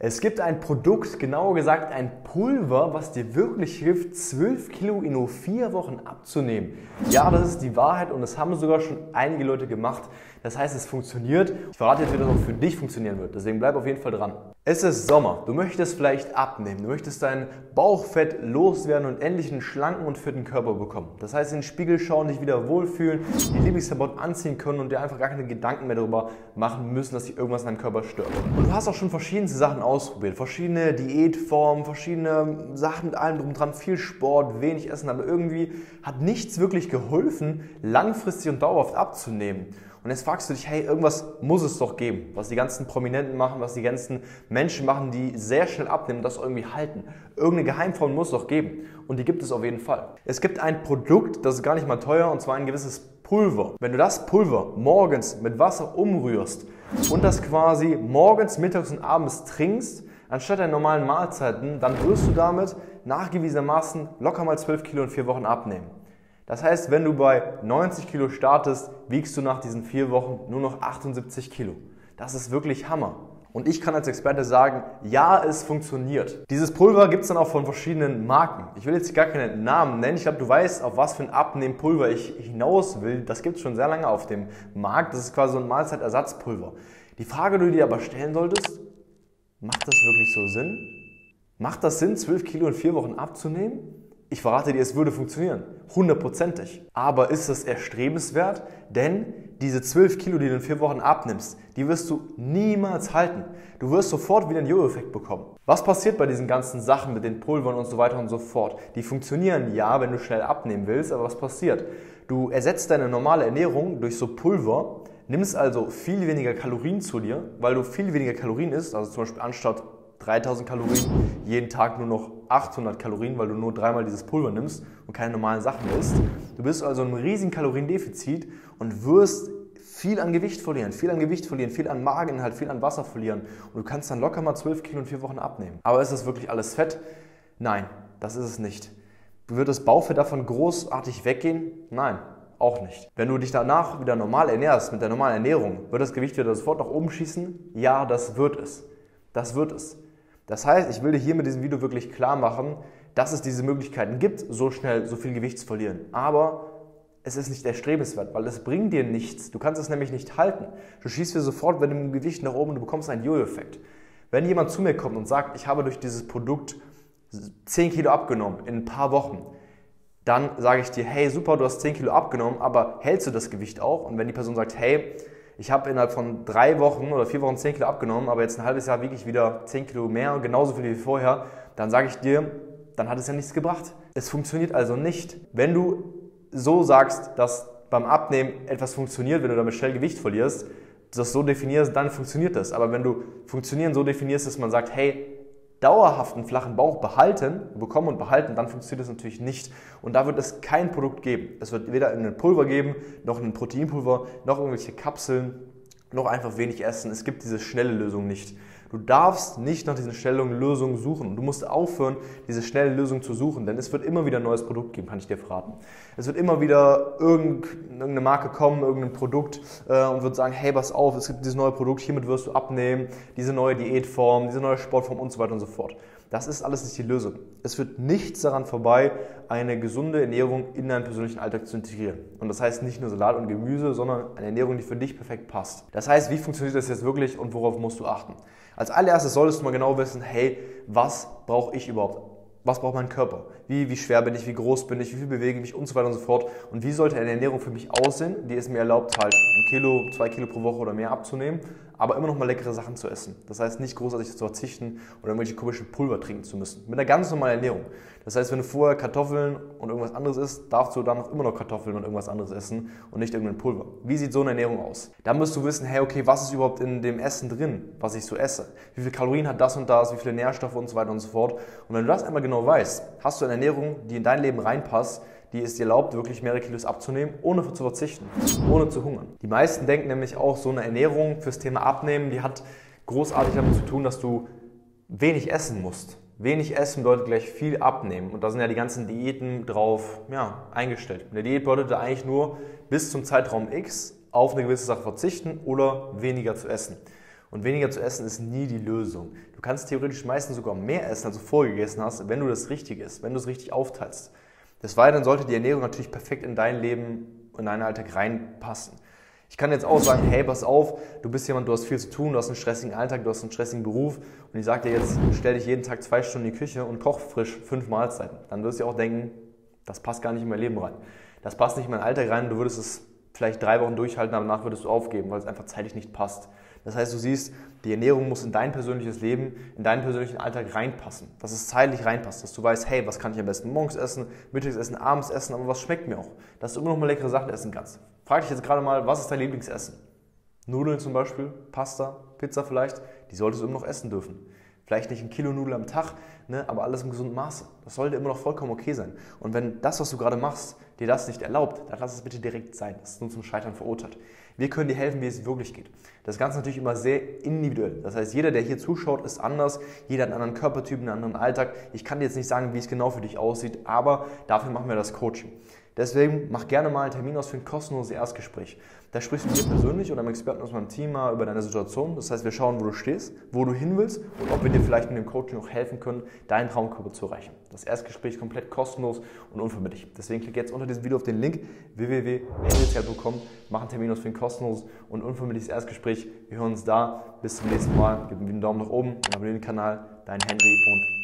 Es gibt ein Produkt, genauer gesagt ein Pulver, was dir wirklich hilft, 12 Kilo in nur 4 Wochen abzunehmen. Ja, das ist die Wahrheit und das haben sogar schon einige Leute gemacht. Das heißt, es funktioniert. Ich verrate jetzt, wie das auch für dich funktionieren wird. Deswegen bleib auf jeden Fall dran. Es ist Sommer. Du möchtest vielleicht abnehmen. Du möchtest dein Bauchfett loswerden und endlich einen schlanken und fitten Körper bekommen. Das heißt, in den Spiegel schauen, dich wieder wohlfühlen, die Lieblingsklamotten anziehen können und dir einfach gar keine Gedanken mehr darüber machen müssen, dass sich irgendwas in deinem Körper stört. Und du hast auch schon verschiedenste Sachen ausprobiert. Verschiedene Diätformen, verschiedene Sachen mit allem drum dran. Viel Sport, wenig Essen. Aber irgendwie hat nichts wirklich geholfen, langfristig und dauerhaft abzunehmen. Und jetzt fragst du dich, hey, irgendwas muss es doch geben, was die ganzen Prominenten machen, was die ganzen Menschen machen, die sehr schnell abnehmen und das irgendwie halten. Irgendeine Geheimform muss es doch geben. Und die gibt es auf jeden Fall. Es gibt ein Produkt, das ist gar nicht mal teuer, und zwar ein gewisses Pulver. Wenn du das Pulver morgens mit Wasser umrührst und das quasi morgens, mittags und abends trinkst, anstatt der normalen Mahlzeiten, dann wirst du damit nachgewiesenermaßen locker mal 12 Kilo in vier Wochen abnehmen. Das heißt, wenn du bei 90 Kilo startest, wiegst du nach diesen vier Wochen nur noch 78 Kilo. Das ist wirklich Hammer. Und ich kann als Experte sagen, ja, es funktioniert. Dieses Pulver gibt es dann auch von verschiedenen Marken. Ich will jetzt gar keine Namen nennen. Ich glaube, du weißt, auf was für ein Abnehmpulver ich hinaus will. Das gibt es schon sehr lange auf dem Markt. Das ist quasi so ein Mahlzeitersatzpulver. Die Frage, die du dir aber stellen solltest, macht das wirklich so Sinn? Macht das Sinn, 12 Kilo in vier Wochen abzunehmen? Ich verrate dir, es würde funktionieren. Hundertprozentig. Aber ist es erstrebenswert? Denn diese 12 Kilo, die du in vier Wochen abnimmst, die wirst du niemals halten. Du wirst sofort wieder einen Jojo-Effekt bekommen. Was passiert bei diesen ganzen Sachen mit den Pulvern und so weiter und so fort? Die funktionieren ja, wenn du schnell abnehmen willst, aber was passiert? Du ersetzt deine normale Ernährung durch so Pulver, nimmst also viel weniger Kalorien zu dir, weil du viel weniger Kalorien isst, also zum Beispiel anstatt 3000 Kalorien, jeden Tag nur noch 800 Kalorien, weil du nur dreimal dieses Pulver nimmst und keine normalen Sachen isst. Du bist also einem riesigen Kaloriendefizit und wirst viel an Gewicht verlieren, viel an Gewicht verlieren, viel an Mageninhalt, viel an Wasser verlieren und du kannst dann locker mal 12 Kilo in vier Wochen abnehmen. Aber ist das wirklich alles Fett? Nein, das ist es nicht. Wird das Bauchfett davon großartig weggehen? Nein, auch nicht. Wenn du dich danach wieder normal ernährst, mit der normalen Ernährung, wird das Gewicht wieder sofort nach oben schießen? Ja, das wird es. Das wird es. Das heißt, ich will dir hier mit diesem Video wirklich klar machen, dass es diese Möglichkeiten gibt, so schnell so viel Gewicht zu verlieren. Aber es ist nicht erstrebenswert, weil es bringt dir nichts. Du kannst es nämlich nicht halten. Du schießt dir sofort mit dem Gewicht nach oben und du bekommst einen Jojo-Effekt. Wenn jemand zu mir kommt und sagt, ich habe durch dieses Produkt 10 Kilo abgenommen in ein paar Wochen, dann sage ich dir, hey, super, du hast 10 Kilo abgenommen, aber hältst du das Gewicht auch? Und wenn die Person sagt, hey, ich habe innerhalb von drei Wochen oder vier Wochen 10 Kilo abgenommen, aber jetzt ein halbes Jahr wiege ich wieder 10 Kilo mehr, genauso viel wie vorher, dann sage ich dir, dann hat es ja nichts gebracht. Es funktioniert also nicht. Wenn du so sagst, dass beim Abnehmen etwas funktioniert, wenn du damit schnell Gewicht verlierst, das so definierst, dann funktioniert das. Aber wenn du funktionieren so definierst, dass man sagt, hey, dauerhaft einen flachen Bauch behalten, bekommen und behalten, dann funktioniert das natürlich nicht. Und da wird es kein Produkt geben. Es wird weder ein Pulver geben, noch ein Proteinpulver, noch irgendwelche Kapseln, noch einfach wenig essen. Es gibt diese schnelle Lösung nicht. Du darfst nicht nach diesen schnellen Lösungen suchen. Du musst aufhören, diese schnelle Lösung zu suchen, denn es wird immer wieder ein neues Produkt geben, kann ich dir verraten. Es wird immer wieder irgendeine Marke kommen, irgendein Produkt äh, und wird sagen, hey, pass auf, es gibt dieses neue Produkt, hiermit wirst du abnehmen, diese neue Diätform, diese neue Sportform und so weiter und so fort. Das ist alles nicht die Lösung. Es wird nichts daran vorbei, eine gesunde Ernährung in deinen persönlichen Alltag zu integrieren. Und das heißt nicht nur Salat und Gemüse, sondern eine Ernährung, die für dich perfekt passt. Das heißt, wie funktioniert das jetzt wirklich und worauf musst du achten? Als allererstes solltest du mal genau wissen, hey, was brauche ich überhaupt? Was braucht mein Körper? Wie, wie schwer bin ich? Wie groß bin ich? Wie viel bewege ich mich? Und so weiter und so fort. Und wie sollte eine Ernährung für mich aussehen, die es mir erlaubt, halt ein Kilo, zwei Kilo pro Woche oder mehr abzunehmen, aber immer noch mal leckere Sachen zu essen. Das heißt, nicht großartig zu verzichten oder irgendwelche komischen Pulver trinken zu müssen. Mit einer ganz normalen Ernährung. Das heißt, wenn du vorher Kartoffeln und irgendwas anderes isst, darfst du dann noch immer noch Kartoffeln und irgendwas anderes essen und nicht irgendein Pulver. Wie sieht so eine Ernährung aus? Dann musst du wissen, hey, okay, was ist überhaupt in dem Essen drin, was ich so esse? Wie viele Kalorien hat das und das? Wie viele Nährstoffe und so weiter und so fort? Und wenn du das einmal genau weißt, hast du eine Ernährung, die in dein Leben reinpasst, die es dir erlaubt, wirklich mehrere Kilos abzunehmen, ohne zu verzichten, ohne zu hungern. Die meisten denken nämlich auch, so eine Ernährung fürs Thema Abnehmen, die hat großartig damit zu tun, dass du wenig essen musst. Wenig essen bedeutet gleich viel abnehmen. Und da sind ja die ganzen Diäten drauf ja, eingestellt. Eine Diät bedeutet eigentlich nur bis zum Zeitraum X auf eine gewisse Sache verzichten oder weniger zu essen. Und weniger zu essen ist nie die Lösung. Du kannst theoretisch meistens sogar mehr essen, als du vorgegessen hast, wenn du das richtig isst, wenn du es richtig aufteilst. Des Weiteren sollte die Ernährung natürlich perfekt in dein Leben und deinen Alltag reinpassen. Ich kann jetzt auch sagen, hey, pass auf, du bist jemand, du hast viel zu tun, du hast einen stressigen Alltag, du hast einen stressigen Beruf und ich sage dir jetzt, stell dich jeden Tag zwei Stunden in die Küche und koch frisch fünf Mahlzeiten. Dann wirst du auch denken, das passt gar nicht in mein Leben rein. Das passt nicht in mein Alltag rein, du würdest es vielleicht drei Wochen durchhalten, aber danach würdest du aufgeben, weil es einfach zeitlich nicht passt. Das heißt, du siehst, die Ernährung muss in dein persönliches Leben, in deinen persönlichen Alltag reinpassen. Dass es zeitlich reinpasst, dass du weißt, hey, was kann ich am besten morgens essen, mittags essen, abends essen, aber was schmeckt mir auch. Dass du immer noch mal leckere Sachen essen kannst. Frag dich jetzt gerade mal, was ist dein Lieblingsessen? Nudeln zum Beispiel, Pasta, Pizza vielleicht, die solltest du immer noch essen dürfen. Vielleicht nicht ein Kilo Nudeln am Tag, ne, aber alles im gesunden Maße. Das sollte immer noch vollkommen okay sein. Und wenn das, was du gerade machst, dir das nicht erlaubt, dann lass es bitte direkt sein. Das ist nur zum Scheitern verurteilt. Wir können dir helfen, wie es wirklich geht. Das Ganze natürlich immer sehr individuell. Das heißt, jeder, der hier zuschaut, ist anders. Jeder hat einen anderen Körpertyp, einen anderen Alltag. Ich kann dir jetzt nicht sagen, wie es genau für dich aussieht, aber dafür machen wir das Coaching. Deswegen mach gerne mal einen Termin aus für ein kostenloses Erstgespräch. Da sprichst du dir persönlich oder einem Experten aus meinem Team mal über deine Situation. Das heißt, wir schauen, wo du stehst, wo du hin willst und ob wir dir vielleicht mit dem Coaching noch helfen können, deinen Traumkörper zu erreichen. Das Erstgespräch ist komplett kostenlos und unverbindlich. Deswegen klick jetzt unter diesem Video auf den Link www.engelzeit.com, mach einen Termin aus für ein kostenloses und unverbindliches Erstgespräch. Wir hören uns da. Bis zum nächsten Mal. Gib mir einen Daumen nach oben und abonniere den Kanal. Dein Henry und